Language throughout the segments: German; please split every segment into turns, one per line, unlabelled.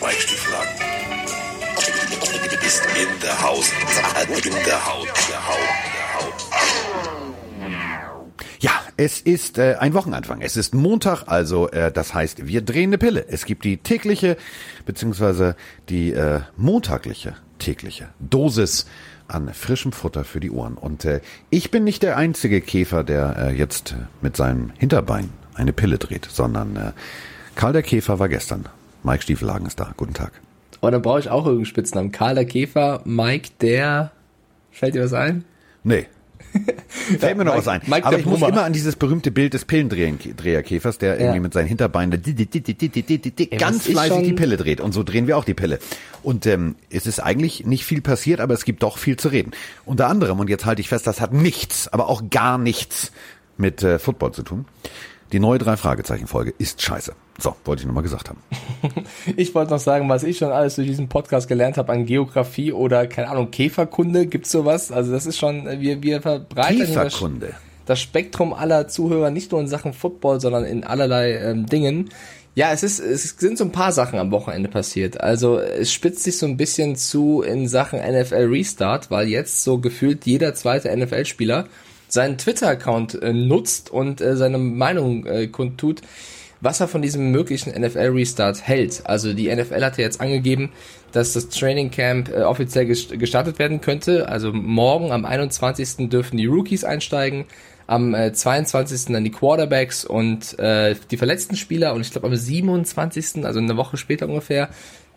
Weichstieflagen. Ist in der Haus. In der Haut. Der Haut. Der Haut.
Ja, es ist äh, ein Wochenanfang. Es ist Montag, also äh, das heißt, wir drehen eine Pille. Es gibt die tägliche beziehungsweise die äh, montagliche tägliche Dosis an frischem Futter für die Ohren. Und äh, ich bin nicht der einzige Käfer, der äh, jetzt mit seinem Hinterbein eine Pille dreht, sondern äh, Karl der Käfer war gestern. Mike Stiefelhagen ist da. Guten Tag.
Oh, dann brauche ich auch irgendeinen Spitznamen. Karl der Käfer, Mike der. Fällt dir was ein?
Nee. Fällt mir noch
Mike,
was ein.
Mike
Aber ich Puma.
muss
immer an dieses berühmte Bild des Pillendreherkäfers, der ja. irgendwie mit seinen Hinterbeinen
ja,
ganz fleißig die Pille dreht. Und so drehen wir auch die Pille. Und ähm, es ist eigentlich nicht viel passiert, aber es gibt doch viel zu reden. Unter anderem, und jetzt halte ich fest, das hat nichts, aber auch gar nichts mit äh, Football zu tun. Die neue Drei-Fragezeichen-Folge ist scheiße. So, wollte ich nochmal gesagt haben.
Ich wollte noch sagen, was ich schon alles durch diesen Podcast gelernt habe an Geografie oder, keine Ahnung, Käferkunde. Gibt's sowas? Also das ist schon, wir, wir verbreiten hier das,
Käferkunde.
das Spektrum aller Zuhörer, nicht nur in Sachen Football, sondern in allerlei ähm, Dingen. Ja, es ist, es sind so ein paar Sachen am Wochenende passiert. Also es spitzt sich so ein bisschen zu in Sachen NFL Restart, weil jetzt so gefühlt jeder zweite NFL-Spieler seinen Twitter-Account äh, nutzt und äh, seine Meinung äh, kundtut, was er von diesem möglichen NFL-Restart hält. Also die NFL hat ja jetzt angegeben, dass das Training Camp äh, offiziell gest- gestartet werden könnte. Also morgen am 21. dürfen die Rookies einsteigen, am äh, 22. dann die Quarterbacks und äh, die verletzten Spieler und ich glaube am 27., also eine Woche später ungefähr,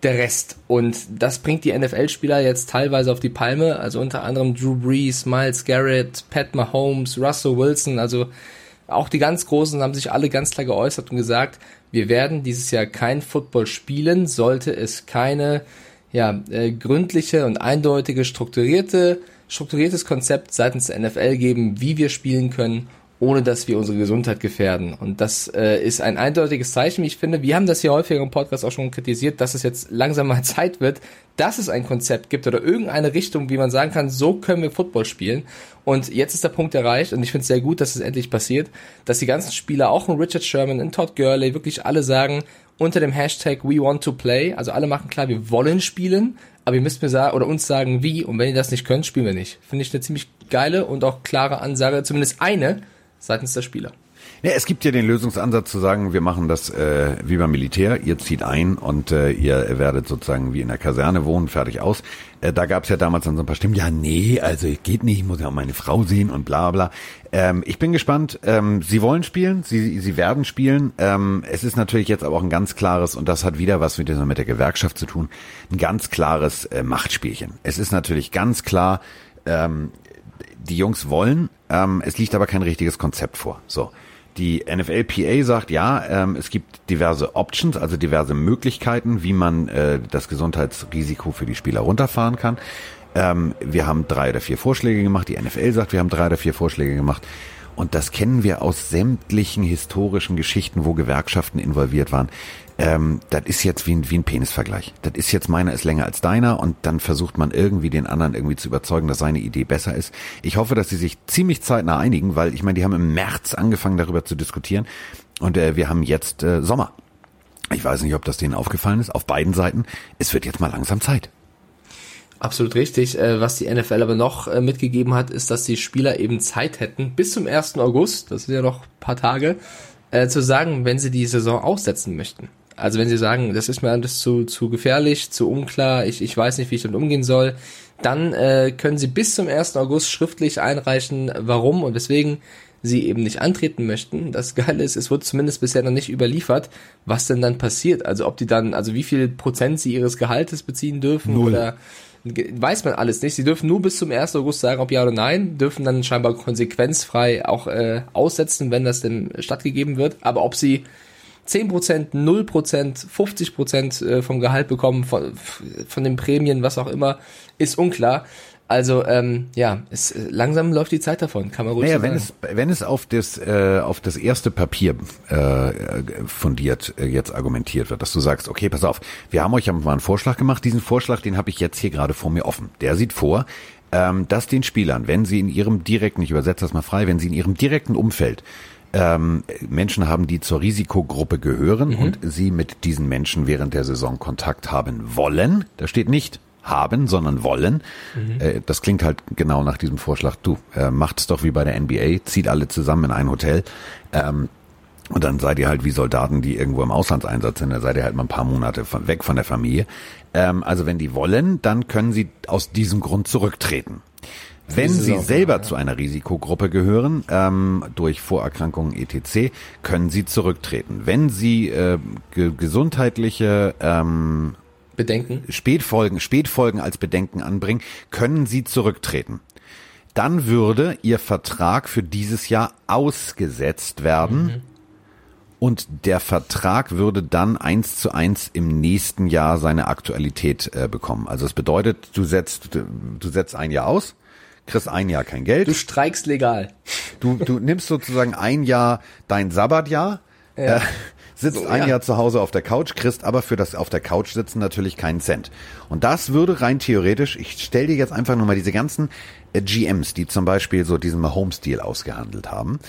der Rest. Und das bringt die NFL-Spieler jetzt teilweise auf die Palme, also unter anderem Drew Brees, Miles Garrett, Pat Mahomes, Russell Wilson, also auch die ganz Großen haben sich alle ganz klar geäußert und gesagt, wir werden dieses Jahr kein Football spielen, sollte es keine ja, äh, gründliche und eindeutige, strukturierte, strukturiertes Konzept seitens der NFL geben, wie wir spielen können, ohne dass wir unsere Gesundheit gefährden. Und das äh, ist ein eindeutiges Zeichen, wie ich finde. Wir haben das hier häufiger im Podcast auch schon kritisiert, dass es jetzt langsam mal Zeit wird, dass es ein Konzept gibt oder irgendeine Richtung, wie man sagen kann, so können wir Football spielen. Und jetzt ist der Punkt erreicht und ich finde es sehr gut, dass es endlich passiert, dass die ganzen Spieler, auch ein Richard Sherman, ein Todd Gurley, wirklich alle sagen, unter dem Hashtag We Want to Play, also alle machen klar, wir wollen spielen, aber ihr müsst mir sagen oder uns sagen, wie und wenn ihr das nicht könnt, spielen wir nicht. Finde ich eine ziemlich geile und auch klare Ansage, zumindest eine seitens der Spieler.
Ja, es gibt ja den Lösungsansatz zu sagen, wir machen das äh, wie beim Militär, ihr zieht ein und äh, ihr werdet sozusagen wie in der Kaserne wohnen, fertig aus. Äh, da gab es ja damals dann so ein paar Stimmen, ja nee, also geht nicht, ich muss ja auch meine Frau sehen und bla bla. Ähm, ich bin gespannt, ähm, sie wollen spielen, sie, sie werden spielen. Ähm, es ist natürlich jetzt aber auch ein ganz klares, und das hat wieder was mit, mit der Gewerkschaft zu tun, ein ganz klares äh, Machtspielchen. Es ist natürlich ganz klar, ähm, die Jungs wollen, ähm, es liegt aber kein richtiges Konzept vor. So. Die NFLPA sagt, ja, ähm, es gibt diverse Options, also diverse Möglichkeiten, wie man äh, das Gesundheitsrisiko für die Spieler runterfahren kann. Ähm, wir haben drei oder vier Vorschläge gemacht. Die NFL sagt, wir haben drei oder vier Vorschläge gemacht. Und das kennen wir aus sämtlichen historischen Geschichten, wo Gewerkschaften involviert waren. Ähm, das ist jetzt wie ein, wie ein Penisvergleich. Das ist jetzt meiner ist länger als deiner und dann versucht man irgendwie den anderen irgendwie zu überzeugen, dass seine Idee besser ist. Ich hoffe, dass sie sich ziemlich zeitnah einigen, weil ich meine, die haben im März angefangen darüber zu diskutieren und äh, wir haben jetzt äh, Sommer. Ich weiß nicht, ob das denen aufgefallen ist, auf beiden Seiten. Es wird jetzt mal langsam Zeit.
Absolut richtig. Äh, was die NFL aber noch äh, mitgegeben hat, ist, dass die Spieler eben Zeit hätten, bis zum 1. August, das sind ja noch ein paar Tage, äh, zu sagen, wenn sie die Saison aussetzen möchten. Also wenn sie sagen, das ist mir alles zu, zu gefährlich, zu unklar, ich, ich weiß nicht, wie ich damit umgehen soll, dann äh, können sie bis zum 1. August schriftlich einreichen, warum und weswegen sie eben nicht antreten möchten. Das Geile ist, es wurde zumindest bisher noch nicht überliefert, was denn dann passiert. Also ob die dann, also wie viel Prozent sie ihres Gehaltes beziehen dürfen
Null.
oder weiß man alles nicht. Sie dürfen nur bis zum 1. August sagen, ob ja oder nein, dürfen dann scheinbar konsequenzfrei auch äh, aussetzen, wenn das denn stattgegeben wird. Aber ob sie 10%, 0%, 50% äh, vom Gehalt bekommen, von, von den Prämien, was auch immer, ist unklar. Also ähm, ja, es, äh, langsam läuft die Zeit davon, kann man ruhig
Naja,
so
wenn
sagen.
es, wenn es auf das, äh, auf das erste Papier äh, fundiert äh, jetzt argumentiert wird, dass du sagst, okay, pass auf, wir haben euch ja mal einen Vorschlag gemacht, diesen Vorschlag, den habe ich jetzt hier gerade vor mir offen. Der sieht vor, ähm, dass den Spielern, wenn sie in ihrem direkten, ich übersetze das mal frei, wenn sie in ihrem direkten Umfeld ähm, Menschen haben, die zur Risikogruppe gehören und sie mit diesen Menschen während der Saison Kontakt haben wollen. Da steht nicht haben, sondern wollen. Äh, das klingt halt genau nach diesem Vorschlag. Du, äh, macht's doch wie bei der NBA, zieht alle zusammen in ein Hotel. Ähm, und dann seid ihr halt wie Soldaten, die irgendwo im Auslandseinsatz sind. Da seid ihr halt mal ein paar Monate von, weg von der Familie. Ähm, also wenn die wollen, dann können sie aus diesem Grund zurücktreten. Wenn sie selber
ja.
zu einer Risikogruppe gehören, ähm, durch Vorerkrankungen etc., können sie zurücktreten. Wenn sie äh, ge gesundheitliche ähm,
Bedenken.
Spätfolgen, Spätfolgen als Bedenken anbringen, können sie zurücktreten. Dann würde ihr Vertrag für dieses Jahr ausgesetzt werden und der Vertrag würde dann eins zu eins im nächsten Jahr seine Aktualität äh, bekommen. Also es bedeutet, du setzt, du setzt ein Jahr aus, kriegst ein Jahr kein Geld.
Du streikst legal.
Du, du nimmst sozusagen ein Jahr dein Sabbatjahr, äh, sitzt
So,
ein
ja.
Jahr zu Hause auf der Couch, kriegst aber für das auf der Couch sitzen natürlich keinen Cent. Und das würde rein theoretisch, ich stell dir jetzt einfach nur mal diese ganzen äh, GMs, die zum Beispiel so diesen Mahomes-Deal ausgehandelt haben,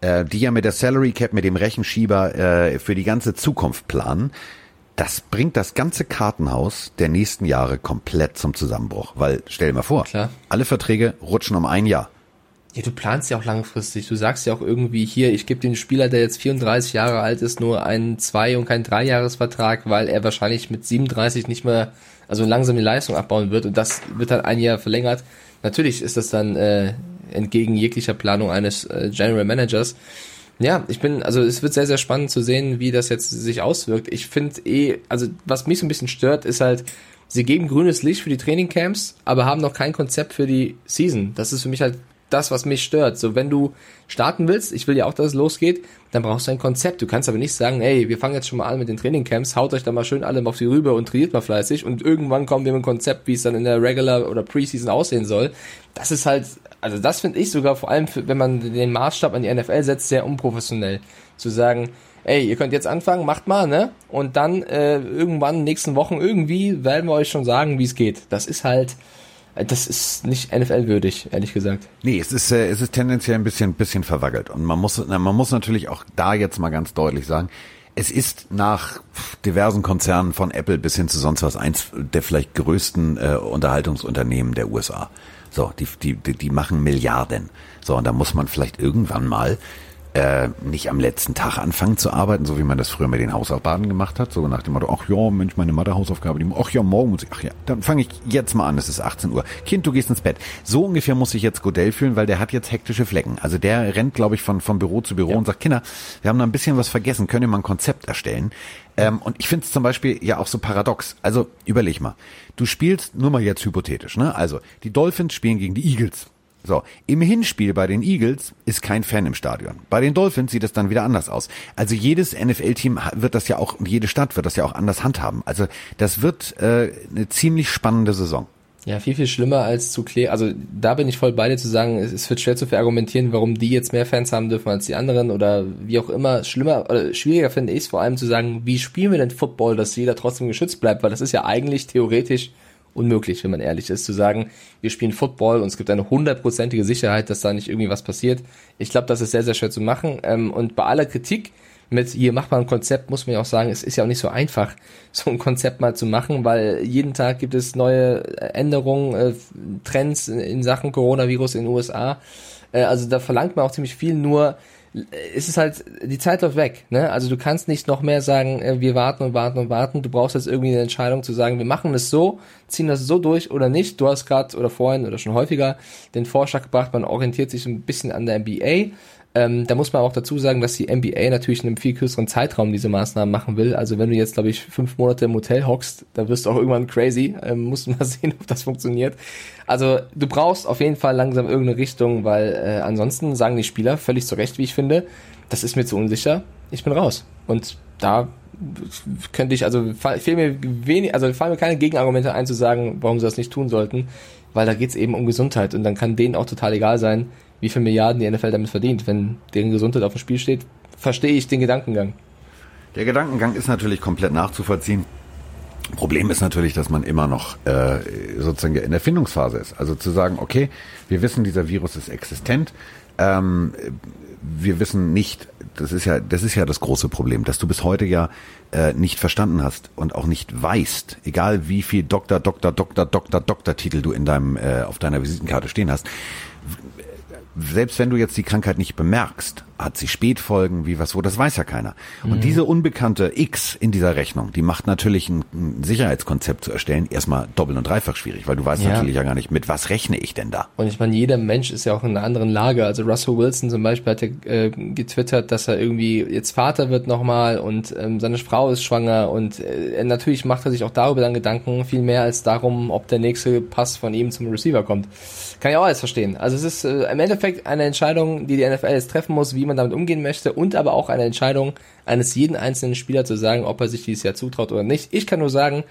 äh, die ja mit der Salary Cap, mit dem Rechenschieber äh, für die ganze Zukunft planen, das bringt das ganze Kartenhaus der nächsten Jahre komplett zum Zusammenbruch. Weil, stell dir mal vor,
Klar.
alle Verträge rutschen um ein Jahr.
Ja, du planst ja auch langfristig. Du sagst ja auch irgendwie hier, ich gebe dem Spieler, der jetzt 34 Jahre alt ist, nur einen Zwei- und keinen Dreijahresvertrag, weil er wahrscheinlich mit 37 nicht mehr, also langsam die Leistung abbauen wird und das wird dann ein Jahr verlängert. Natürlich ist das dann äh, entgegen jeglicher Planung eines äh, General Managers. Ja, ich bin, also es wird sehr, sehr spannend zu sehen, wie das jetzt sich auswirkt. Ich finde eh, also was mich so ein bisschen stört, ist halt, sie geben grünes Licht für die Trainingcamps, aber haben noch kein Konzept für die Season. Das ist für mich halt das, was mich stört. So, wenn du starten willst, ich will ja auch, dass es losgeht, dann brauchst du ein Konzept. Du kannst aber nicht sagen, ey, wir fangen jetzt schon mal an mit den Trainingcamps, haut euch da mal schön alle auf die Rübe und trainiert mal fleißig und irgendwann kommen wir mit einem Konzept, wie es dann in der Regular oder Preseason aussehen soll. Das ist halt, also das finde ich sogar vor allem, für, wenn man den Maßstab an die NFL setzt, sehr unprofessionell. Zu sagen, ey, ihr könnt jetzt anfangen, macht mal, ne? Und dann äh, irgendwann nächsten Wochen irgendwie werden wir euch schon sagen, wie es geht. Das ist halt, das ist nicht NFL-würdig, ehrlich gesagt.
Nee, es ist, äh, es ist tendenziell ein bisschen, bisschen verwackelt. Und man muss, na, man muss natürlich auch da jetzt mal ganz deutlich sagen, es ist nach diversen Konzernen von Apple bis hin zu sonst was eins der vielleicht größten äh, Unterhaltungsunternehmen der USA. So, die, die, die, die machen Milliarden. So, und da muss man vielleicht irgendwann mal äh, nicht am letzten Tag anfangen zu arbeiten, so wie man das früher mit den Hausaufgaben gemacht hat, so nach dem Motto, ach ja, Mensch, meine Mathe-Hausaufgabe, die, ach ja, morgen muss ich, ach ja, dann fange ich jetzt mal an, es ist 18 Uhr. Kind, du gehst ins Bett. So ungefähr muss sich jetzt Godell fühlen, weil der hat jetzt hektische Flecken. Also der rennt, glaube ich, von, von Büro zu Büro und sagt, Kinder, wir haben da ein bisschen was vergessen, könnt ihr mal ein Konzept erstellen? Ähm, und ich finde es zum Beispiel ja auch so paradox. Also überleg mal, du spielst, nur mal jetzt hypothetisch, ne? Also die Dolphins spielen gegen die Eagles. So, im Hinspiel bei den Eagles ist kein Fan im Stadion. Bei den Dolphins sieht es dann wieder anders aus. Also jedes NFL-Team wird das ja auch, jede Stadt wird das ja auch anders handhaben. Also das wird äh, eine ziemlich spannende Saison.
Ja, viel, viel schlimmer als zu klären. Also da bin ich voll bei dir zu sagen, es es wird schwer zu verargumentieren, warum die jetzt mehr Fans haben dürfen als die anderen oder wie auch immer. Schlimmer oder schwieriger finde ich es vor allem zu sagen, wie spielen wir denn Football, dass jeder trotzdem geschützt bleibt, weil das ist ja eigentlich theoretisch unmöglich, wenn man ehrlich ist, zu sagen, wir spielen Football und es gibt eine hundertprozentige Sicherheit, dass da nicht irgendwie was passiert. Ich glaube, das ist sehr, sehr schwer zu machen. Ähm, und bei aller Kritik mit hier ein Konzept, muss man ja auch sagen, es ist ja auch nicht so einfach, so ein Konzept mal zu machen, weil jeden Tag gibt es neue Änderungen, äh, Trends in, in Sachen Coronavirus in den USA. Äh, also da verlangt man auch ziemlich viel, nur äh, es ist halt, die Zeit läuft weg, ne? Also du kannst nicht noch mehr sagen, äh, wir warten und warten und warten. Du brauchst jetzt irgendwie eine Entscheidung zu sagen, wir machen es so, ziehen das so durch oder nicht. Du hast gerade oder vorhin oder schon häufiger den Vorschlag gebracht, man orientiert sich ein bisschen an der NBA. Ähm, da muss man auch dazu sagen, dass die NBA natürlich in einem viel kürzeren Zeitraum diese Maßnahmen machen will. Also wenn du jetzt, glaube ich, fünf Monate im Hotel hockst, da wirst du auch irgendwann crazy. Ähm, musst du mal sehen, ob das funktioniert. Also du brauchst auf jeden Fall langsam irgendeine Richtung, weil äh, ansonsten sagen die Spieler völlig zu Recht, wie ich finde, das ist mir zu unsicher, ich bin raus. Und da könnte ich, also fehlen mir wenig, also fallen mir keine Gegenargumente ein zu sagen, warum sie das nicht tun sollten, weil da geht's eben um Gesundheit und dann kann denen auch total egal sein, wie viel Milliarden die NFL damit verdient. Wenn deren Gesundheit auf dem Spiel steht, verstehe ich den Gedankengang.
Der Gedankengang ist natürlich komplett nachzuvollziehen. Problem ist natürlich, dass man immer noch äh, sozusagen in der Findungsphase ist. Also zu sagen, okay, wir wissen, dieser Virus ist existent. Ähm, wir wissen nicht, das ist ja, das ist ja das große Problem, dass du bis heute ja äh, nicht verstanden hast und auch nicht weißt, egal wie viel Doktor, Doktor, Doktor, Doktor, Doktor-Titel du in deinem äh, auf deiner Visitenkarte stehen hast, selbst wenn du jetzt die Krankheit nicht bemerkst, hat sie Spätfolgen, wie was wo, das weiß ja keiner. Und
Mhm.
diese unbekannte X in dieser Rechnung, die macht natürlich ein, ein Sicherheitskonzept zu erstellen erstmal doppelt und dreifach schwierig, weil du weißt
Ja.
natürlich ja gar nicht, mit was rechne ich denn da.
Und ich meine, jeder Mensch ist ja auch in einer anderen Lage. Also Russell Wilson zum Beispiel hat ja äh, getwittert, dass er irgendwie jetzt Vater wird nochmal und ähm, seine Frau ist schwanger und äh, natürlich macht er sich auch darüber dann Gedanken, viel mehr als darum, ob der nächste Pass von ihm zum Receiver kommt. Kann ich auch alles verstehen. Also es ist äh, im Endeffekt eine Entscheidung, die die NFL jetzt treffen muss, wie man damit umgehen möchte und aber auch eine Entscheidung eines jeden einzelnen Spieler zu sagen, ob er sich dieses Jahr zutraut oder nicht. Ich kann nur sagen,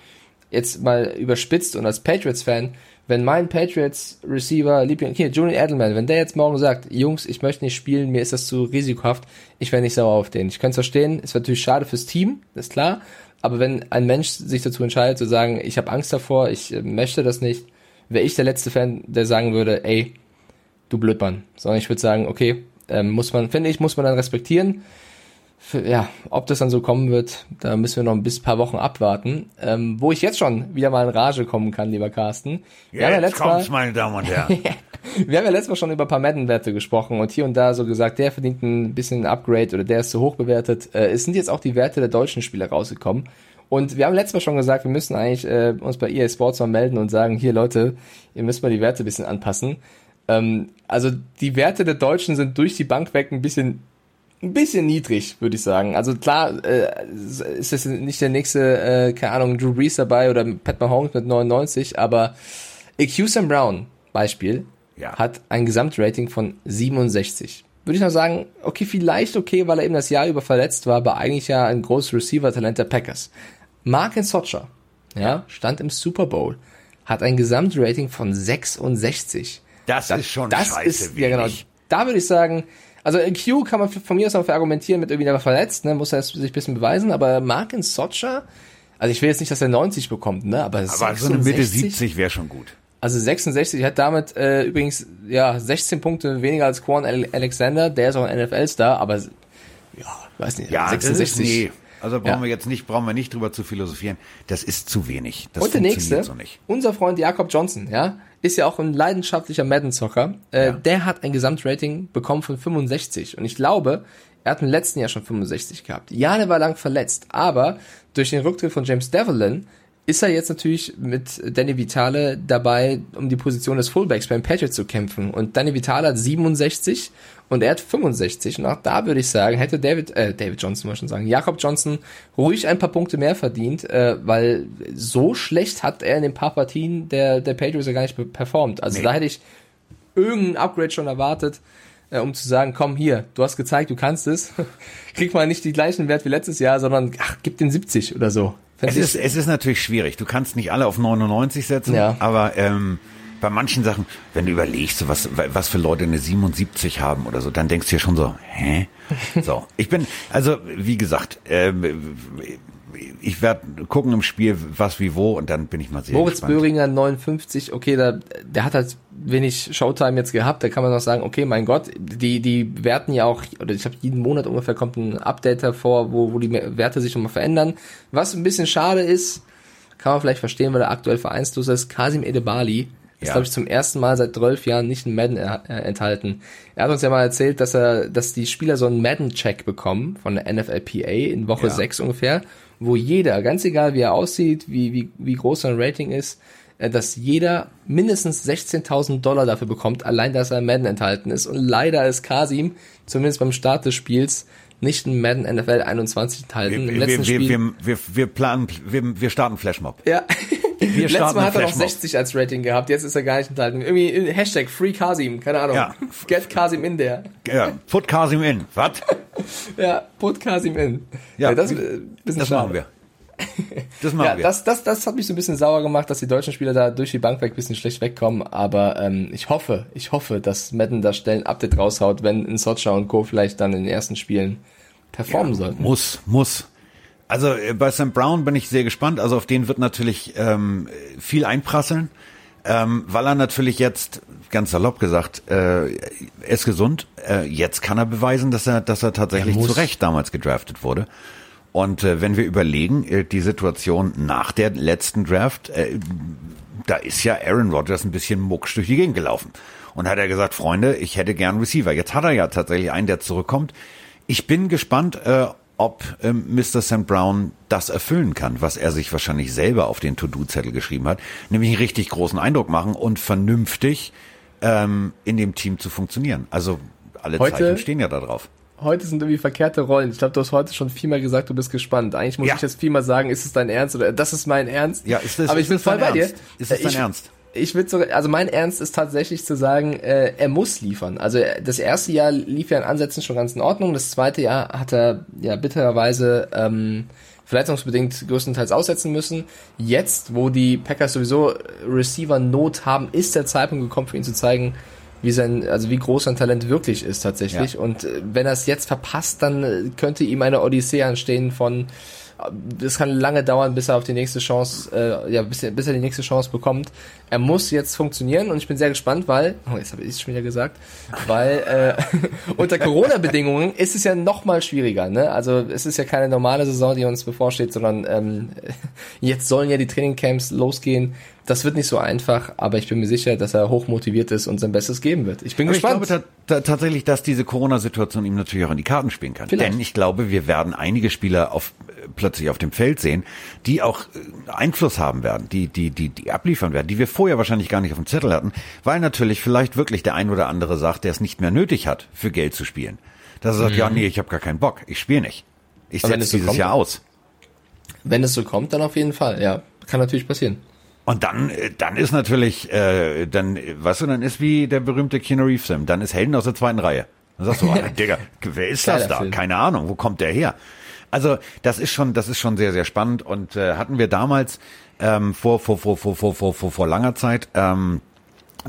jetzt mal überspitzt und als Patriots-Fan, wenn mein Patriots-Receiver, Liebling, hier, Julian Edelman, wenn der jetzt morgen sagt, Jungs, ich möchte nicht spielen, mir ist das zu risikohaft, ich wäre nicht sauer auf den. Ich kann es verstehen, ist natürlich schade fürs Team, ist klar, aber wenn ein Mensch sich dazu entscheidet zu sagen, ich habe Angst davor, ich äh, möchte das nicht, wäre ich der letzte Fan, der sagen würde, ey, du Blödmann. Sondern ich würde sagen, okay, ähm, muss man, finde ich, muss man dann respektieren. Für, ja, ob das dann so kommen wird, da müssen wir noch ein bis paar Wochen abwarten. Ähm, wo ich jetzt schon wieder mal in Rage kommen kann, lieber Carsten. Wir haben ja letztes Mal,
meine Damen und Herren.
wir haben ja letztes Mal schon über ein paar Madden-Werte gesprochen und hier und da so gesagt, der verdient ein bisschen ein Upgrade oder der ist zu hoch bewertet. Äh, es sind jetzt auch die Werte der deutschen Spieler rausgekommen. Und wir haben letztes Mal schon gesagt, wir müssen eigentlich äh, uns bei EA Sports mal melden und sagen, hier Leute, ihr müsst mal die Werte ein bisschen anpassen. Ähm, also die Werte der Deutschen sind durch die Bank weg ein bisschen ein bisschen niedrig, würde ich sagen. Also klar äh, ist es nicht der nächste, äh, keine Ahnung, Drew Brees dabei oder Pat Mahomes mit 99, aber EQ Sam Brown, Beispiel,
Ja.
hat ein Gesamtrating von 67. Würde ich noch sagen, okay, vielleicht okay, weil er eben das Jahr über verletzt war, aber eigentlich ja ein großes Receiver-Talent der Packers. Mark Socha, ja, stand im Super Bowl, hat ein Gesamtrating von 66.
Das ist schon
das
scheiße
ist, ja genau,
wenig.
da würde ich sagen, also Q kann man von mir aus auch argumentieren mit irgendwie der war verletzt, ne, muss er sich ein bisschen beweisen, aber Mark Socha, also ich will jetzt nicht, dass er 90 bekommt, ne, aber,
Aber so eine Mitte
66?
70 wäre schon gut.
Also 66 hat damit äh, übrigens ja 16 Punkte weniger als Quan Ale- Alexander, der ist auch ein NFL-Star, aber ja, weiß nicht,
Ja,
66.
Das ist, nee. Also brauchen
Ja.
wir jetzt nicht, brauchen wir nicht drüber zu philosophieren. Das ist zu wenig. Das
Und der nächste,
so nicht.
unser Freund Jakob Johnson, ja, ist ja auch ein leidenschaftlicher Madden-Zocker. Äh,
Ja.
Der hat ein Gesamtrating bekommen von 65 und ich glaube, er hat im letzten Jahr schon 65 gehabt. Ja, der war lang verletzt, aber durch den Rücktritt von James Devlin ist er jetzt natürlich mit Danny Vitale dabei, um die Position des Fullbacks beim Patriots zu kämpfen. Und Danny Vitale hat 67 und er hat 65. Und auch da würde ich sagen, hätte David, äh, David Johnson, muss ich schon sagen, Jakob Johnson ruhig ein paar Punkte mehr verdient, äh, weil so schlecht hat er in den paar Partien der, der Patriots ja gar nicht pe- performt. Also
Nee.
da hätte ich irgendein Upgrade schon erwartet, äh, um zu sagen, komm hier, du hast gezeigt, du kannst es. Krieg mal nicht die gleichen Wert wie letztes Jahr, sondern ach, gib den 70 oder so.
Es ist, es ist natürlich schwierig. Du kannst nicht alle auf 99 setzen,
Ja.
aber ähm, bei manchen Sachen, wenn du überlegst, was, was für Leute eine 77 haben oder so, dann denkst du dir schon so, hä? So, ich bin, also wie gesagt, ähm, ich werde gucken im Spiel, was wie wo, und dann bin ich mal sehr
Moritz
gespannt.
Böhringer 59, okay, da, der hat halt wenig Showtime jetzt gehabt, da kann man noch sagen, okay, mein Gott, die, die werten ja auch, oder ich habe jeden Monat ungefähr kommt ein Update hervor, wo, wo die Werte sich nochmal verändern. Was ein bisschen schade ist, kann man vielleicht verstehen, weil er aktuell vereinslos ist, Kasim Edebali ist,
Ja.
glaube ich, zum ersten Mal seit 12 Jahren nicht in Madden er, äh, enthalten. Er hat uns ja mal erzählt, dass er, dass die Spieler so einen Madden-Check bekommen von der NFLPA in Woche
Ja.
6 ungefähr, wo jeder, ganz egal wie er aussieht, wie, wie, wie groß sein Rating ist, äh, dass jeder mindestens 16.000 Dollar dafür bekommt, allein dass er in Madden enthalten ist. Und leider ist Kasim, zumindest beim Start des Spiels, nicht in Madden NFL 21 enthalten.
Wir,
Im letzten
wir,
Spiel.
wir, wir, wir planen, wir, wir starten Flashmob.
Ja. Letztes
starten
Mal hat er noch
Flashmob.
60 als Rating gehabt, jetzt ist er gar nicht enthalten. Irgendwie äh, Hashtag Free Kasim, keine Ahnung.
Ja.
Get Kasim in there.
Ja, put Kasim in. Was?
Ja, put Kasim in.
Ja,
das,
wie-
äh,
Das
schade.
machen wir. Das machen
Ja,
wir.
das, das, das hat mich so ein bisschen sauer gemacht, dass die deutschen Spieler da durch die Bank weg ein bisschen schlecht wegkommen. Aber ähm, ich hoffe, ich hoffe, dass Madden da schnell ein Update raushaut, wenn in Socha und Co. vielleicht dann in den ersten Spielen performen sollten.
Muss, muss. Also äh, bei Sam Brown bin ich sehr gespannt. Also auf den wird natürlich ähm, viel einprasseln. ähm, weil er natürlich jetzt, ganz salopp gesagt, äh, ist gesund. Äh, jetzt kann er beweisen, dass er, dass er tatsächlich
Er
zu Recht damals gedraftet wurde. Und äh, wenn wir überlegen, äh, die Situation nach der letzten Draft, äh, da ist ja Aaron Rodgers ein bisschen mucksch durch die Gegend gelaufen. Und hat er gesagt, Freunde, ich hätte gern Receiver. Jetzt hat er ja tatsächlich einen, der zurückkommt. Ich bin gespannt, äh, ob ähm, Mr. St. Brown das erfüllen kann, was er sich wahrscheinlich selber auf den To-Do-Zettel geschrieben hat, nämlich einen richtig großen Eindruck machen und vernünftig ähm, in dem Team zu funktionieren. Also alle
Heute-
Zeichen stehen ja da drauf.
Heute sind irgendwie verkehrte Rollen. Ich glaube, du hast heute schon viermal gesagt, du bist gespannt. Eigentlich muss
Ja.
ich jetzt viermal sagen, ist es dein Ernst oder das ist mein Ernst.
Ja, ist das-
Aber ich
ist
bin
das
voll bei
Ernst?
dir.
Ist das dein
ich,
Ernst?
Ich würde sogar, also mein Ernst ist tatsächlich zu sagen, äh, er muss liefern. Also äh, das erste Jahr lief ja in Ansätzen schon ganz in Ordnung. Das zweite Jahr hat er ja bittererweise ähm, verletzungsbedingt größtenteils aussetzen müssen. Jetzt, wo die Packers sowieso Receiver Not haben, ist der Zeitpunkt gekommen für ihn zu zeigen, wie sein, also wie groß sein Talent wirklich ist tatsächlich.
Ja.
Und äh, wenn er es jetzt verpasst, dann äh, könnte ihm eine Odyssee anstehen von das kann lange dauern, bis er auf die nächste Chance, äh, ja, bis er, bis er die nächste Chance bekommt. Er muss jetzt funktionieren und ich bin sehr gespannt, weil, oh, jetzt habe ich es schon wieder gesagt, weil äh, unter Corona-Bedingungen ist es ja noch mal schwieriger. Ne? Also es ist ja keine normale Saison, die uns bevorsteht, sondern ähm, jetzt sollen ja die Trainingcamps losgehen. Das wird nicht so einfach, aber ich bin mir sicher, dass er hoch motiviert ist und sein Bestes geben wird. Ich bin
Aber ich
gespannt.
glaube ta ta tatsächlich, dass diese Corona-Situation ihm natürlich auch in die Karten spielen kann.
Vielleicht.
Denn ich glaube, wir werden einige Spieler auf, plötzlich auf dem Feld sehen, die auch äh, Einfluss haben werden, die, die, die, die abliefern werden, die wir vorher wahrscheinlich gar nicht auf dem Zettel hatten, weil natürlich vielleicht wirklich der ein oder andere sagt, der es nicht mehr nötig hat, für Geld zu spielen. Dass er sagt, ja, nee, ich habe gar keinen Bock, ich spiele nicht. Ich
Mhm.
Setze
so
dieses
kommt-
Jahr aus.
Wenn es so kommt, dann auf jeden Fall. Ja, kann natürlich passieren.
Und dann, äh, dann ist natürlich, äh, dann, weißt du, dann ist wie der berühmte Keanu Reeves Film. Dann ist Helden aus der zweiten Reihe. Dann sagst du, Digga, wer ist das da? Keine Ahnung, wo kommt der her? Also das ist schon, das ist schon sehr, sehr spannend. Und äh, hatten wir damals ähm, vor, vor, vor, vor, vor, vor, vor, vor langer Zeit, ähm,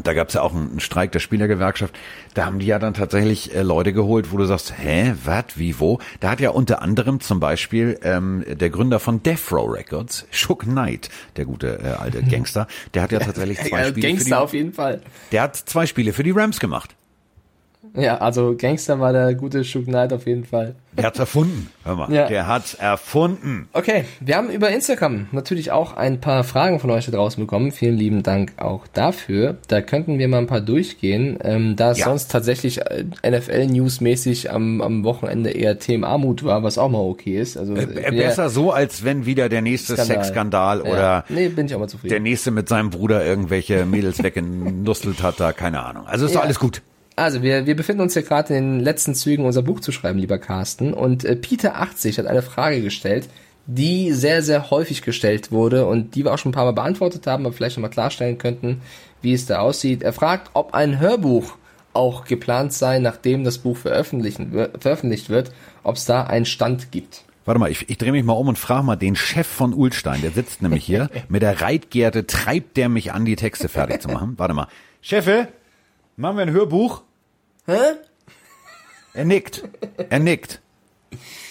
da gab es ja auch einen Streik der Spielergewerkschaft. Da haben die ja dann tatsächlich äh, Leute geholt, wo du sagst, hä, wat, wie, wo? Da hat ja unter anderem zum Beispiel ähm, der Gründer von Death Row Records, Shook Knight, der gute äh, alte Gangster, der hat ja tatsächlich zwei Spiele für
Gangster
die,
auf jeden Fall.
der hat zwei Spiele für die Rams gemacht.
Ja, also Gangster war der gute Shook Knight auf jeden Fall.
Der hat's erfunden. Hör mal,
Ja.
der hat's erfunden.
Okay, wir haben über Instagram natürlich auch ein paar Fragen von euch da draußen bekommen. Vielen lieben Dank auch dafür. Da könnten wir mal ein paar durchgehen. Ähm, da es
Ja.
sonst tatsächlich äh, NFL-News-mäßig am, am Wochenende eher Themenarmut war, was auch mal okay ist. Also
Äh,
ja,
besser so, als wenn wieder der nächste
Skandal.
Sexskandal
Ja.
oder
Nee, bin ich auch mal
der
zufrieden.
nächste mit seinem Bruder irgendwelche Mädels weggenustelt hat, da keine Ahnung. Also ist doch alles gut.
Also, wir, wir befinden uns hier gerade in den letzten Zügen, unser Buch zu schreiben, lieber Carsten. Und äh, Peter80 hat eine Frage gestellt, die sehr, sehr häufig gestellt wurde und die wir auch schon ein paar Mal beantwortet haben, aber vielleicht nochmal klarstellen könnten, wie es da aussieht. Er fragt, ob ein Hörbuch auch geplant sei, nachdem das Buch veröffentlicht wird, ob es da einen Stand gibt.
Warte mal, ich, ich drehe mich mal um und frage mal den Chef von Ulstein, der sitzt nämlich hier, mit der Reitgerte treibt der mich an, die Texte fertig zu machen. Warte mal. Chefe, machen wir ein Hörbuch?
Hä?
Er nickt. Er nickt.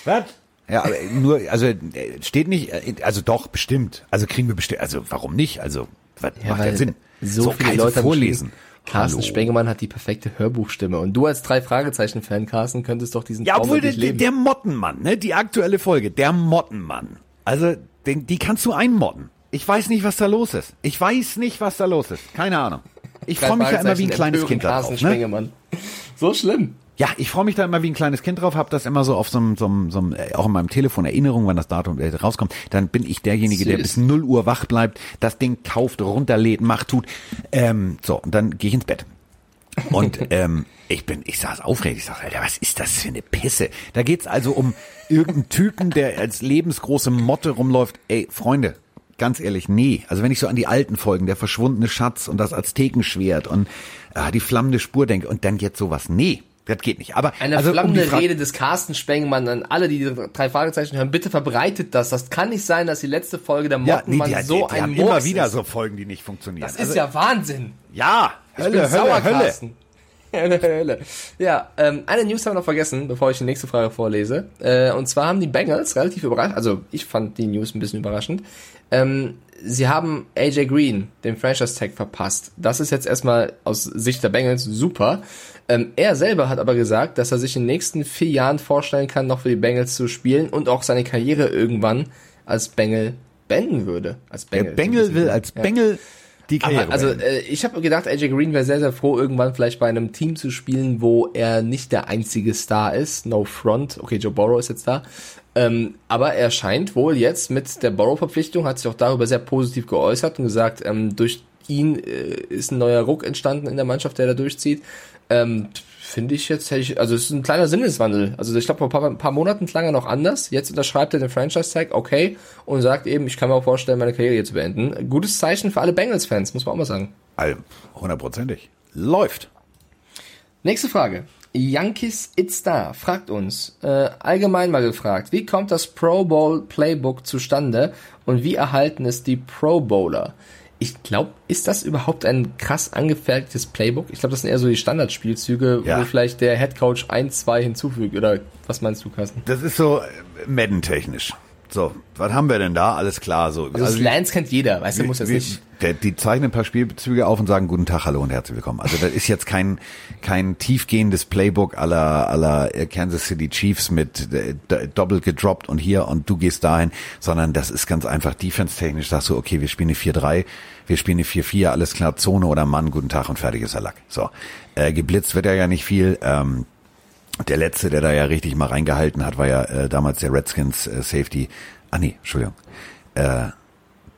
Was? Ja, aber nur, also äh, steht nicht, äh, also doch, bestimmt. Also kriegen wir bestimmt, also warum nicht? Also, was macht ja Sinn?
So, viele
kannst du
Leute
vorlesen.
Carsten
Hallo.
Spengemann hat die perfekte Hörbuchstimme. Und du als drei Fragezeichen-Fan, Carsten, könntest doch diesen
Ja,
Traum
obwohl der,
leben.
der Mottenmann, ne, die aktuelle Folge, der Mottenmann. Also, den, die kannst du einmotten. Ich weiß nicht, was da los ist. Ich weiß nicht, was da los ist. Keine Ahnung. Ich freue mich ja immer wie ein kleines Kind darauf. Ne?
So schlimm.
Ja, ich freue mich da immer wie ein kleines Kind drauf, habe das immer so auf so einem, so einem, so einem äh, auch in meinem Telefon Erinnerung, wenn das Datum äh, rauskommt, dann bin ich derjenige, der
Süß.
bis 0 Uhr wach bleibt, das Ding kauft, runterlädt, macht, tut. Ähm, so, und dann gehe ich ins Bett. Und ähm, ich bin, ich saß aufgeregt, ich sag, Alter, was ist das für eine Pisse? Da geht's also um irgendeinen Typen, der als lebensgroße Motte rumläuft. Ey, Freunde, ganz ehrlich, nee. Also wenn ich so an die alten Folgen, der verschwundene Schatz und das Aztekenschwert und äh, die flammende Spur denke und dann jetzt sowas, nee, das geht nicht. Aber
Eine
also, um
flammende
Fra-
Rede des Carsten Spengemann an alle, die die drei Fragezeichen hören. Bitte verbreitet das. Das kann nicht sein, dass die letzte Folge der
Ja, nee,
Mottenmann
die,
so
die, die
ein
haben
Murks
immer wieder
ist.
so Folgen, die nicht funktionieren.
Das ist ja Wahnsinn.
ja,
Ich
Hölle,
bin sauer,
Hölle, Hölle.
Carsten. Hölle, Hölle. Ja, ähm, eine News haben wir noch vergessen, bevor ich die nächste Frage vorlese. Äh, und zwar haben die Bengals relativ überrascht, also ich fand die News ein bisschen überraschend. Ähm, sie haben AJ Green, den Franchise Tag, verpasst. Das ist jetzt erstmal aus Sicht der Bengals super. Ähm, er selber hat aber gesagt, dass er sich in den nächsten vier Jahren vorstellen kann, noch für die Bengals zu spielen und auch seine Karriere irgendwann als Bengel beenden würde. Als
Bengel. Der Bengel will als Bengel ja. Die Karriere.
Also äh, ich habe gedacht, AJ Green wäre sehr, sehr froh, irgendwann vielleicht bei einem Team zu spielen, wo er nicht der einzige Star ist. No front. Okay, Joe Burrow ist jetzt da. Ähm, aber er scheint wohl jetzt mit der Borrow-Verpflichtung, hat sich auch darüber sehr positiv geäußert und gesagt, ähm, durch ihn äh, ist ein neuer Ruck entstanden in der Mannschaft, der da durchzieht. Ähm, Finde ich jetzt, hätte ich, also es ist ein kleiner Sinneswandel. Also ich glaube, vor ein paar, paar, Monaten klang er noch anders. Jetzt unterschreibt er den Franchise-Tag, okay, und sagt eben, ich kann mir auch vorstellen, meine Karriere hier zu beenden. Gutes Zeichen für alle Bengals-Fans, muss man auch mal sagen.
Hundertprozentig. Läuft.
Nächste Frage. Yankees It's Da fragt uns, äh, allgemein mal gefragt, wie kommt das Pro Bowl Playbook zustande und wie erhalten es die Pro Bowler? Ich glaube, ist das überhaupt ein krass angefertigtes Playbook? Ich glaube, das sind eher so die Standardspielzüge, ja. wo vielleicht der Head Coach ein, zwei hinzufügt. Oder was meinst du, Carsten?
Das ist so äh, Madden-technisch. So, was haben wir denn da? Alles klar. So.
Also, also Lance kennt jeder, weißt du, muss jetzt nicht.
Der, die zeichnen ein paar Spielzüge auf und sagen Guten Tag, hallo und herzlich willkommen. Also das ist jetzt kein kein tiefgehendes Playbook aller aller Kansas City Chiefs mit äh, doppelt gedroppt und hier und du gehst dahin, sondern das ist ganz einfach defense-technisch. Sagst du, okay, wir spielen eine 4-3, wir spielen eine 4-4, alles klar, Zone oder Mann, guten Tag und fertig ist der Lack. So, äh, geblitzt wird ja nicht viel. Ähm, der letzte, der da ja richtig mal reingehalten hat, war ja äh, damals der Redskins äh, Safety. Ah nee, Entschuldigung. Äh,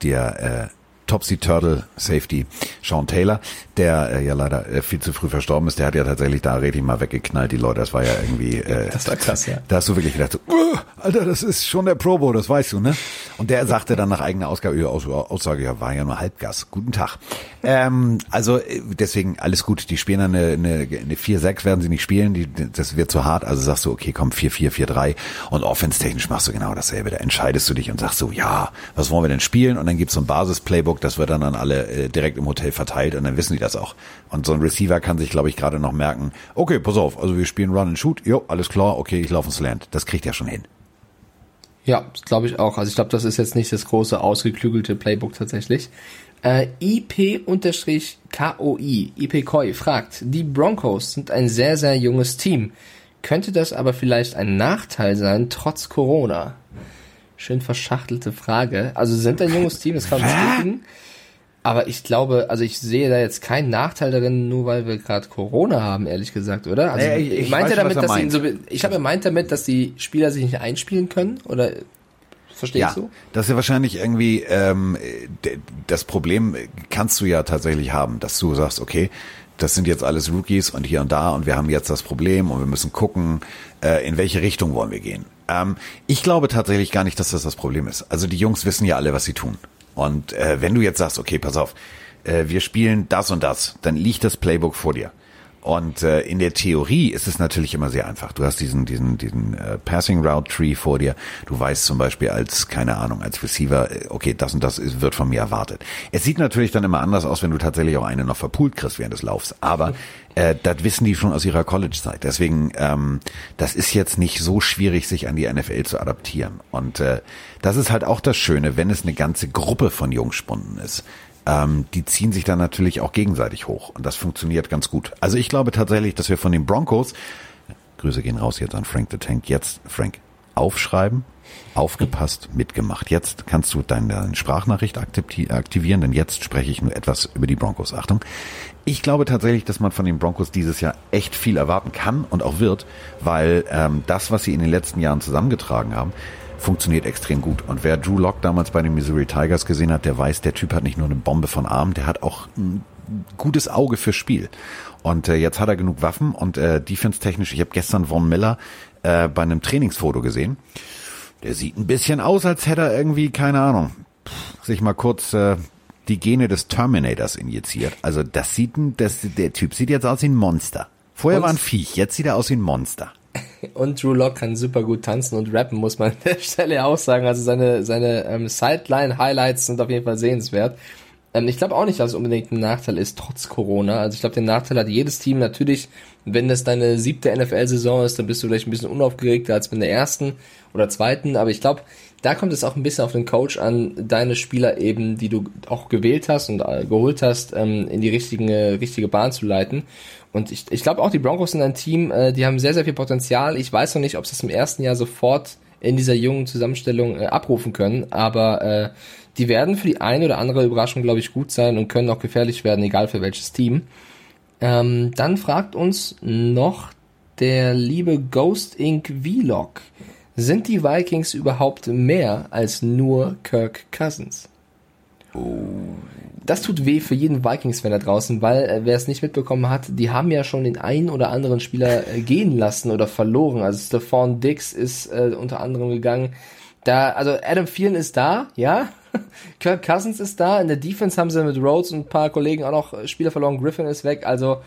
der äh, Topsy Turtle Safety Sean Taylor, der äh, ja leider äh, viel zu früh verstorben ist, der hat ja tatsächlich da richtig mal weggeknallt, die Leute. Das war ja irgendwie. Äh,
das war krass, ja.
Da hast du wirklich gedacht, so, uh, Alter, das ist schon der Probo, das weißt du, ne? Und der sagte dann nach eigener Ausgabe, Aussage, ja, war ja nur Halbgas. Guten Tag. Ähm, also äh, deswegen alles gut. Die spielen dann eine, eine, eine 4-6 werden sie nicht spielen, die, das wird zu hart. Also sagst du, okay, komm, 4-4, 4-3 und offense-technisch machst du genau dasselbe. Da entscheidest du dich und sagst so, ja, was wollen wir denn spielen? Und dann gibt's so ein Basis-Playbook, das wird dann an alle äh, direkt im Hotel verteilt und dann wissen die das auch. Und so ein Receiver kann sich, glaube ich, gerade noch merken, okay, pass auf, also wir spielen Run and Shoot, jo, alles klar, okay, ich laufe ins Land. Das kriegt er schon hin.
Ja, glaube ich auch. Also ich glaube, das ist jetzt nicht das große ausgeklügelte Playbook tatsächlich. Äh, IP-KOI, IP Koi fragt, die Broncos sind ein sehr, sehr junges Team. Könnte das aber vielleicht ein Nachteil sein, trotz Corona? Schön verschachtelte Frage. Also sind ein junges Team, das kann man bestätigen. Aber ich glaube, also ich sehe da jetzt keinen Nachteil darin, nur weil wir gerade Corona haben, ehrlich gesagt, oder? Also
nee, ich, ich meinte damit,
dass
meint.
so, ich habe meint damit, dass die Spieler sich nicht einspielen können, oder Verstehst
ja,
du?
Das ist ja wahrscheinlich irgendwie ähm, das Problem kannst du ja tatsächlich haben, dass du sagst, okay, das sind jetzt alles Rookies und hier und da und wir haben jetzt das Problem und wir müssen gucken, äh, in welche Richtung wollen wir gehen. Ähm, ich glaube tatsächlich gar nicht, dass das das Problem ist. Also die Jungs wissen ja alle, was sie tun. Und äh, wenn du jetzt sagst, okay, pass auf, äh, wir spielen das und das, dann liegt das Playbook vor dir. Und äh, in der Theorie ist es natürlich immer sehr einfach. Du hast diesen diesen diesen äh, Passing Route Tree vor dir. Du weißt zum Beispiel als keine Ahnung als Receiver, äh, okay, das und das ist, wird von mir erwartet. Es sieht natürlich dann immer anders aus, wenn du tatsächlich auch eine noch verpult kriegst während des Laufs. Aber äh, das wissen die schon aus ihrer College-Zeit. Deswegen, ähm, das ist jetzt nicht so schwierig, sich an die NFL zu adaptieren. Und äh, das ist halt auch das Schöne, wenn es eine ganze Gruppe von Jungspunden ist ähm, die ziehen sich dann natürlich auch gegenseitig hoch. Und das funktioniert ganz gut. Also ich glaube tatsächlich, dass wir von den Broncos, Grüße gehen raus jetzt an Frank the Tank, jetzt, Frank, aufschreiben, aufgepasst, mitgemacht. Jetzt kannst du deine Sprachnachricht aktivieren, denn jetzt spreche ich nur etwas über die Broncos. Achtung. Ich glaube tatsächlich, dass man von den Broncos dieses Jahr echt viel erwarten kann und auch wird, weil ähm, das, was sie in den letzten Jahren zusammengetragen haben, funktioniert extrem gut. Und wer Drew Lock damals bei den Missouri Tigers gesehen hat, der weiß, der Typ hat nicht nur eine Bombe von Arm, der hat auch ein gutes Auge fürs Spiel. Und äh, jetzt hat er genug Waffen und äh, defense-technisch, ich habe gestern Von Miller äh, bei einem Trainingsfoto gesehen. Der sieht ein bisschen aus, als hätte er irgendwie, keine Ahnung, sich mal kurz äh, die Gene des Terminators injiziert. Also das sieht ein, das, der Typ sieht jetzt aus wie ein Monster. Vorher und? war ein Viech, jetzt sieht er aus wie ein Monster.
Und Drew Lock kann super gut tanzen und rappen, muss man an der Stelle auch sagen. Also seine, seine ähm, Sideline-Highlights sind auf jeden Fall sehenswert. Ähm, ich glaube auch nicht, dass es unbedingt ein Nachteil ist, trotz Corona. Also ich glaube, den Nachteil hat jedes Team natürlich, wenn das deine siebte NFL-Saison ist, dann bist du vielleicht ein bisschen unaufgeregter als mit der ersten oder zweiten. Aber ich glaube, da kommt es auch ein bisschen auf den Coach an, deine Spieler eben, die du auch gewählt hast und äh, geholt hast, ähm, in die richtige, richtige Bahn zu leiten. Und ich, ich glaube auch, die Broncos sind ein Team, äh, die haben sehr, sehr viel Potenzial. Ich weiß noch nicht, ob sie es im ersten Jahr sofort in dieser jungen Zusammenstellung äh, abrufen können, aber äh, die werden für die eine oder andere Überraschung, glaube ich, gut sein und können auch gefährlich werden, egal für welches Team. Ähm, dann fragt uns noch der liebe Ghost Inc. Vlog. Sind die Vikings überhaupt mehr als nur Kirk Cousins? Das tut weh für jeden Vikings-Fan da draußen, weil, äh, wer es nicht mitbekommen hat, die haben ja schon den einen oder anderen Spieler äh, gehen lassen oder verloren. Also Stephon Dix ist äh, unter anderem gegangen. Da, also Adam Thielen ist da, ja. Kirk Cousins ist da. In der Defense haben sie mit Rhodes und ein paar Kollegen auch noch Spieler verloren. Griffin ist weg. Also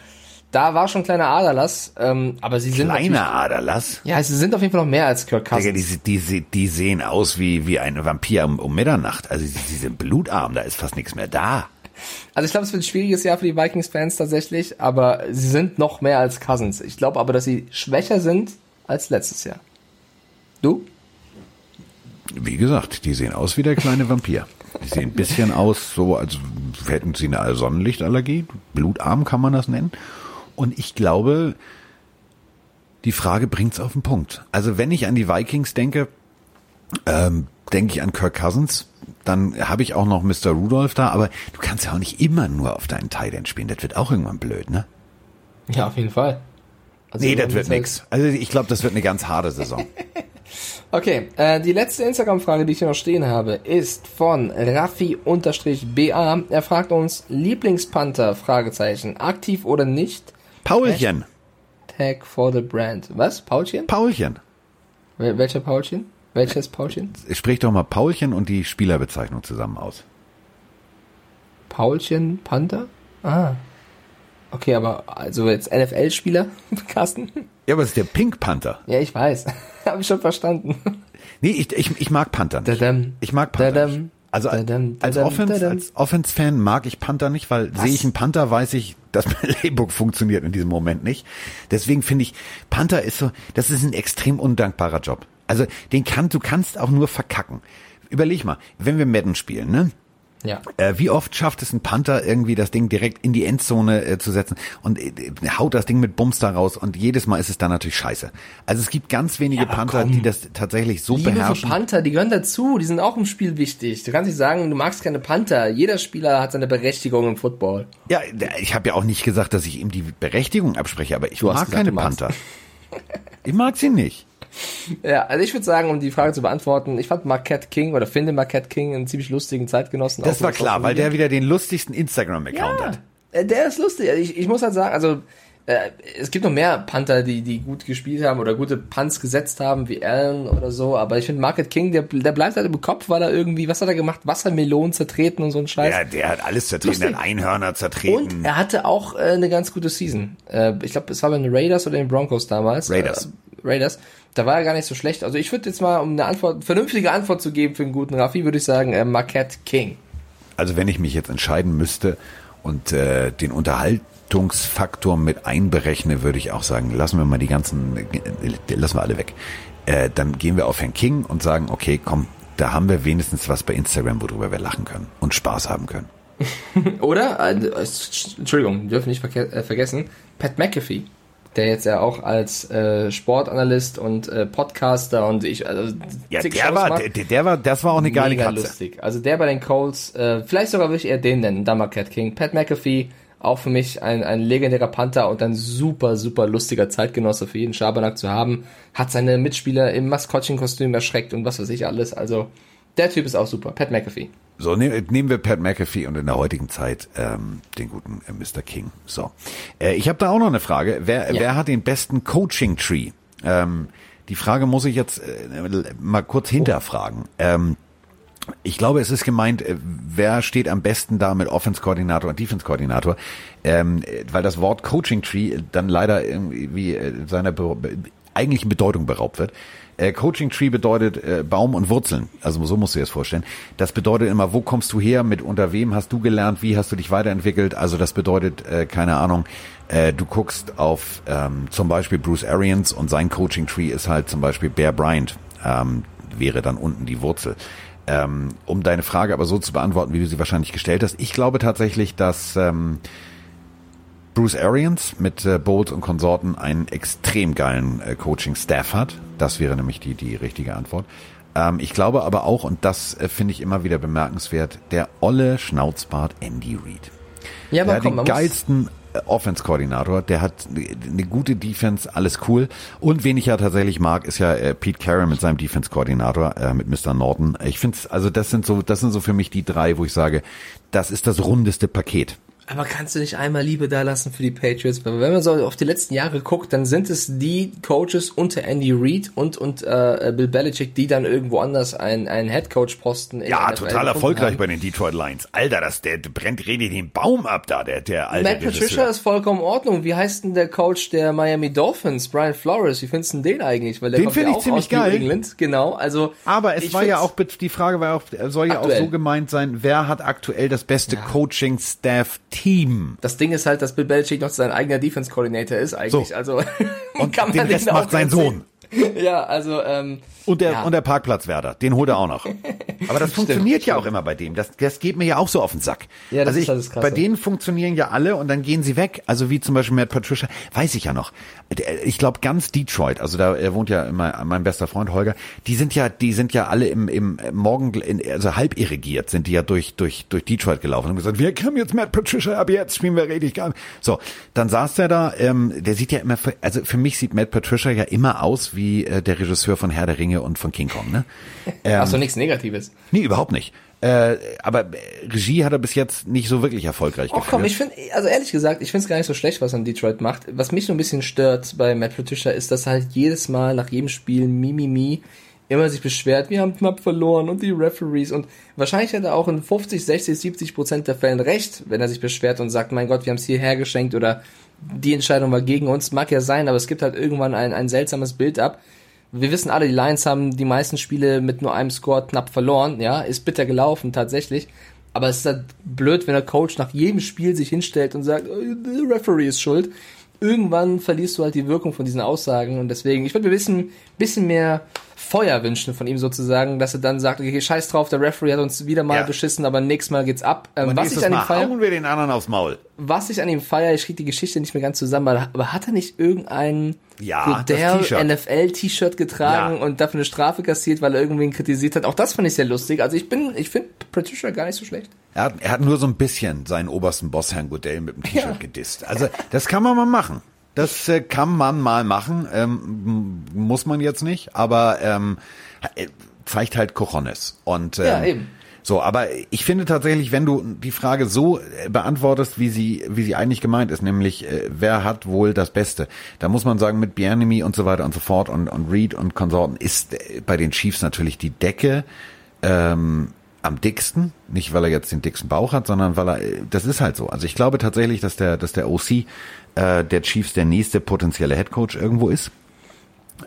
da war schon kleiner Aderlass, ähm, aber sie sind
Kleiner Aderlass?
Ja, sie sind auf jeden Fall noch mehr als Kirk Cousins.
Digga, die, die, die sehen aus wie, wie ein Vampir um, um Mitternacht. Also sie, sie sind blutarm, da ist fast nichts mehr da.
Also ich glaube, es wird ein schwieriges Jahr für die Vikings-Fans tatsächlich, aber sie sind noch mehr als Cousins. Ich glaube aber, dass sie schwächer sind als letztes Jahr. Du?
Wie gesagt, die sehen aus wie der kleine Vampir. Die sehen ein bisschen aus, so als hätten sie eine Sonnenlichtallergie. Blutarm kann man das nennen. Und ich glaube, die Frage bringt's auf den Punkt. Also wenn ich an die Vikings denke, ähm, denke ich an Kirk Cousins, dann habe ich auch noch Mr. Rudolph da, aber du kannst ja auch nicht immer nur auf deinen Tight spielen. Das wird auch irgendwann blöd, ne?
Ja, auf jeden Fall.
Also nee, das wird nix. Also ich glaube, das wird eine ganz harte Saison.
okay, äh, die letzte Instagram-Frage, die ich hier noch stehen habe, ist von Raffi-BA. Er fragt uns, Lieblingspanther, Fragezeichen, aktiv oder nicht?
Paulchen.
Tag for the brand. Was? Paulchen?
Paulchen.
Wel welcher Paulchen? Welches Paulchen?
Sprich doch mal Paulchen und die Spielerbezeichnung zusammen aus.
Paulchen Panther? Ah. Okay, aber also jetzt NFL-Spieler, Carsten?
Ja, aber es ist der Pink Panther.
Ja, ich weiß. Habe ich schon verstanden.
Nee, ich, ich, ich mag Panther nicht. Ich mag Panther nicht. Also als Offense, als Offense-Fan mag ich Panther nicht, weil sehe ich einen Panther, weiß ich, dass mein Laybook funktioniert in diesem Moment nicht. Deswegen finde ich, Panther ist so, das ist ein extrem undankbarer Job. Also den kann, du kannst auch nur verkacken. Überleg mal, wenn wir Madden spielen, ne?
Ja.
Äh, wie oft schafft es ein Panther irgendwie das Ding direkt in die Endzone äh, zu setzen und äh, haut das Ding mit Bums da raus und jedes Mal ist es dann natürlich scheiße. Also es gibt ganz wenige
Ja,
Panther,
komm.
die das tatsächlich so
Liebe für
beherrschen.
Panther, die gehören dazu, die sind auch im Spiel wichtig. Du kannst nicht sagen, du magst keine Panther. Jeder Spieler hat seine Berechtigung im Football.
Ja, ich habe ja auch nicht gesagt, dass ich ihm die Berechtigung abspreche, aber ich
Du
mag
gesagt,
keine. Panther. Ich mag sie nicht.
Ja, also ich würde sagen, um die Frage zu beantworten, ich fand Marquette King oder finde Marquette King einen ziemlich lustigen Zeitgenossen.
Das war klar, weil der wieder den lustigsten Instagram-Account
ja,
hat.
äh, der ist lustig. Also Ich, ich muss halt sagen, also äh, es gibt noch mehr Panther, die, die gut gespielt haben oder gute Punts gesetzt haben, wie Allen oder so, aber ich finde Market King, der, der bleibt halt im Kopf, weil er irgendwie, was hat er gemacht? Wassermelonen zertreten und so ein Scheiß.
Ja, der hat alles zertreten, der
Lustig.
hat Einhörner zertreten.
Und er hatte auch äh, eine ganz gute Season. Äh, ich glaube, es war bei den Raiders oder den Broncos damals.
Raiders.
Äh, Raiders. Da war er gar nicht so schlecht. Also ich würde jetzt mal, um eine Antwort, vernünftige Antwort zu geben für einen guten Raffi, würde ich sagen, äh, Marquette King.
Also wenn ich mich jetzt entscheiden müsste und äh, den Unterhaltungsfaktor mit einberechne, würde ich auch sagen, lassen wir mal die ganzen, äh, lassen wir alle weg. Äh, dann gehen wir auf Herrn King und sagen, okay, komm, da haben wir wenigstens was bei Instagram, worüber wir lachen können und Spaß haben können.
Oder, äh, äh, Entschuldigung, wir dürfen nicht äh, vergessen, Pat McAfee, der jetzt ja auch als äh, Sportanalyst und äh, Podcaster und ich, also
Ja, der
Shows
war, der, der war, das war auch eine geile
Mega
Katze.
lustig. Also der bei den Colts, äh, vielleicht sogar würde ich eher den nennen, Marquette King. Pat McAfee, auch für mich ein, ein legendärer Panther und ein super, super lustiger Zeitgenosse für jeden Schabernack zu haben. Hat seine Mitspieler im Maskottchenkostüm erschreckt und was weiß ich alles. Also der Typ ist auch super. Pat McAfee.
So, ne, nehmen wir Pat McAfee und in der heutigen Zeit ähm, den guten äh, Mr. King. So, äh, ich habe da auch noch eine Frage. Wer,
Ja.
wer hat den besten Coaching-Tree? Ähm, die Frage muss ich jetzt äh, mal kurz hinterfragen. Ähm, ich glaube, es ist gemeint, äh, wer steht am besten da mit Offense-Koordinator und Defense-Koordinator, ähm, äh, weil das Wort Coaching-Tree dann leider irgendwie äh, seiner Be eigentlichen Bedeutung beraubt wird. Äh, Coaching Tree bedeutet äh, Baum und Wurzeln. Also so musst du dir das vorstellen. Das bedeutet immer, wo kommst du her, mit unter wem hast du gelernt, wie hast du dich weiterentwickelt. Also das bedeutet, äh, keine Ahnung, äh, du guckst auf ähm, zum Beispiel Bruce Arians und sein Coaching Tree ist halt zum Beispiel Bear Bryant, ähm, wäre dann unten die Wurzel. Ähm, um deine Frage aber so zu beantworten, wie du sie wahrscheinlich gestellt hast. Ich glaube tatsächlich, dass ähm, Bruce Arians mit äh, Bowles und Konsorten einen extrem geilen äh, Coaching-Staff hat. Das wäre nämlich die, die richtige Antwort. Ähm, ich glaube aber auch, und das äh, finde ich immer wieder bemerkenswert, der olle Schnauzbart Andy Reid.
Ja, aber
der
komm,
hat den geilsten äh, Offense-Koordinator, der hat eine gute Defense, alles cool. Und wen ich ja tatsächlich mag, ist ja äh, Pete Carroll mit seinem Defense-Koordinator, äh, mit Mr. Norton. Ich finde also das sind so, das sind so für mich die drei, wo ich sage, das ist das rundeste Paket.
Aber kannst du nicht einmal Liebe da lassen für die Patriots? Wenn man so auf die letzten Jahre guckt, dann sind es die Coaches unter Andy Reid und und äh, Bill Belichick, die dann irgendwo anders einen einen Headcoach Posten in
Ja, total erfolgreich
haben.
bei den Detroit Lions. Alter, das, der brennt redet den Baum ab da, der, der alte
Matt Patricia
Regisseur.
ist vollkommen in Ordnung. Wie heißt denn der Coach der Miami Dolphins, Brian Flores? Wie findest du den eigentlich? Weil der
Den
kommt
find
ja
ich
auch
ziemlich geil.
England, genau. Also
Aber es war ja auch, die Frage war auch, soll ja
Aktuell.
auch so gemeint sein, wer hat aktuell das beste Coaching-Staff-Team?
Das Ding ist halt, dass Bill Belichick noch sein eigener Defense-Coordinator ist eigentlich.
So.
Also
Und
kann man
den Rest macht sein. Sohn.
Ja, also ähm,
Und der,
Ja.
und der Parkplatzwärter, den holt er auch noch. Aber das funktioniert ja auch immer bei dem. Das, das geht mir ja auch so auf den Sack.
Ja, das
also
ist
ich,
das Krasse.
bei denen funktionieren ja alle und dann gehen sie weg. Also wie zum Beispiel Matt Patricia, weiß ich ja noch. Ich glaube ganz Detroit, also da er wohnt ja immer mein bester Freund Holger, die sind ja, die sind ja alle im, im Morgen, in, also halb irrigiert, sind die ja durch, durch, durch Detroit gelaufen und gesagt, wir haben jetzt Matt Patricia, ab jetzt spielen wir richtig geil. So, dann saß der da, ähm, der sieht ja immer, für, also für mich sieht Matt Patricia ja immer aus wie äh, der Regisseur von Herr der Ringe und von King Kong, ne?
Ach so, nichts Negatives.
Nee, überhaupt nicht. Äh, aber äh, Regie hat er bis jetzt nicht so wirklich erfolgreich
Oh
geführt.
komm, ich finde, also ehrlich gesagt, ich finde es gar nicht so schlecht, was er in Detroit macht. Was mich so ein bisschen stört bei Matt Patricia ist, dass er halt jedes Mal nach jedem Spiel Mimimi immer sich beschwert, wir haben knapp verloren und die Referees und wahrscheinlich hat er auch in 50, 60, 70 Prozent der Fällen recht, wenn er sich beschwert und sagt, mein Gott, wir haben es hierher geschenkt oder die Entscheidung war gegen uns, mag ja sein, aber es gibt halt irgendwann ein, ein seltsames Bild ab. Wir wissen alle, die Lions haben die meisten Spiele mit nur einem Score knapp verloren, ja, ist bitter gelaufen tatsächlich. Aber es ist halt blöd, wenn der Coach nach jedem Spiel sich hinstellt und sagt, "Äh, der Referee ist schuld. Irgendwann verlierst du halt die Wirkung von diesen Aussagen und deswegen, ich würde mir bisschen, bisschen mehr Feuer wünschen von ihm sozusagen, dass er dann sagt, okay, scheiß drauf, der Referee hat uns wieder mal
Ja.
beschissen, aber nächstes Mal geht's ab. Ähm, was ich an ihm feier,
wir den anderen aufs Maul.
was ich an ihm feiere, ich kriege die Geschichte nicht mehr ganz zusammen, aber, hat er nicht irgendein
Ja, T-Shirt.
NFL-T-Shirt getragen
Ja.
und dafür eine Strafe kassiert, weil er irgendwen kritisiert hat? Auch das fand ich sehr lustig. Also ich bin, ich finde Patricia gar nicht so schlecht.
Er hat, er hat nur so ein bisschen seinen obersten Boss, Herrn Godell, mit dem T-Shirt gedisst. Also das kann man mal machen. Das äh, kann man mal machen. Ähm, muss man jetzt nicht, aber ähm, äh, zeigt halt Cojones. Und ähm,
Ja, eben.
So, aber ich finde tatsächlich, wenn du die Frage so äh, beantwortest, wie sie, wie sie eigentlich gemeint ist, nämlich äh, wer hat wohl das Beste, da muss man sagen, mit Bienemy und so weiter und so fort und, und Reed und Konsorten ist äh, bei den Chiefs natürlich die Decke ähm, am dicksten, nicht weil er jetzt den dicksten Bauch hat, sondern weil er, das ist halt so. Also ich glaube tatsächlich, dass der, dass der OC äh, der Chiefs der nächste potenzielle Headcoach irgendwo ist.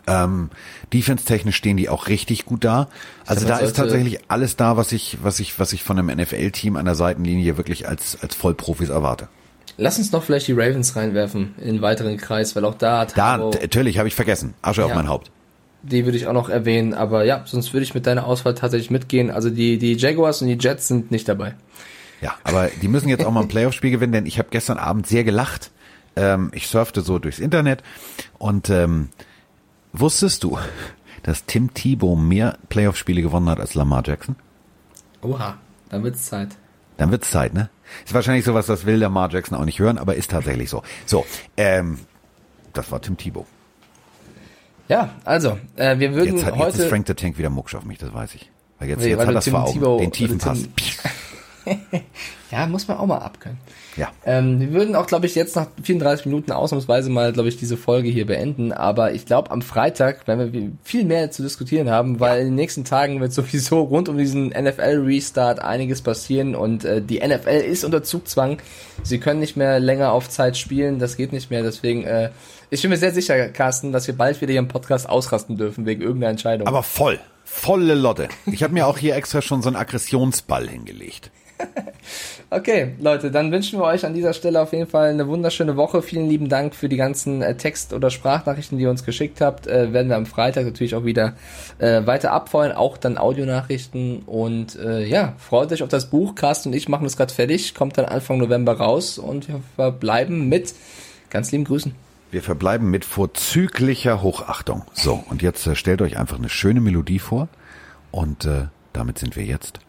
Ähm, Defense-technisch stehen die auch richtig gut da. Also da ist tatsächlich alles da, was ich, was ich, was ich von einem NFL-Team an der Seitenlinie wirklich als, als Vollprofis erwarte.
Lass uns noch vielleicht die Ravens reinwerfen in weiteren Kreis, weil auch da hat
Da, t- natürlich, habe ich vergessen. Asche auf
Ja.
mein Haupt.
Die würde ich auch noch erwähnen, aber ja, sonst würde ich mit deiner Auswahl tatsächlich mitgehen. Also die, die Jaguars und die Jets sind nicht dabei.
Ja, aber die müssen jetzt auch mal ein Playoff-Spiel gewinnen, denn ich habe gestern Abend sehr gelacht. Ähm, ich surfte so durchs Internet und ähm, wusstest du, dass Tim Tebow mehr Playoff-Spiele gewonnen hat als Lamar Jackson?
Oha, dann wird's Zeit.
Dann wird's Zeit, ne? Ist wahrscheinlich sowas, das will Lamar Jackson auch nicht hören, aber ist tatsächlich so. So, ähm, das war Tim Tebow.
Ja, also, äh, wir würden
Jetzt hat jetzt ist
heute...
Frank the Tank wieder mucksch auf mich, das weiß ich. Weil jetzt,
Nee,
jetzt
weil
hat das vor Augen, den tiefen Pass.
Tim- ja, muss man auch mal abkönnen.
Ja.
Ähm, wir würden auch, glaube ich, jetzt nach 34 Minuten ausnahmsweise mal, glaube ich, diese Folge hier beenden. Aber ich glaube, am Freitag werden wir viel mehr zu diskutieren haben, weil in den nächsten Tagen wird sowieso rund um diesen NFL-Restart einiges passieren und äh, die NFL ist unter Zugzwang. Sie können nicht mehr länger auf Zeit spielen, das geht nicht mehr. Deswegen, äh, ich bin mir sehr sicher, Carsten, dass wir bald wieder hier im Podcast ausrasten dürfen wegen irgendeiner Entscheidung.
Aber voll. Volle Lotte. Ich habe mir auch hier extra schon so einen Aggressionsball hingelegt.
Okay, Leute, dann wünschen wir euch an dieser Stelle auf jeden Fall eine wunderschöne Woche. Vielen lieben Dank für die ganzen äh, Text- oder Sprachnachrichten, die ihr uns geschickt habt. Äh, werden wir am Freitag natürlich auch wieder äh, weiter abfeuern, auch dann Audionachrichten. Und äh, ja, freut euch auf das Buch. Carsten und ich machen das gerade fertig, kommt dann Anfang November raus und wir verbleiben mit ganz lieben Grüßen.
Wir verbleiben mit vorzüglicher Hochachtung. So, und jetzt äh, stellt euch einfach eine schöne Melodie vor und äh, damit sind wir jetzt.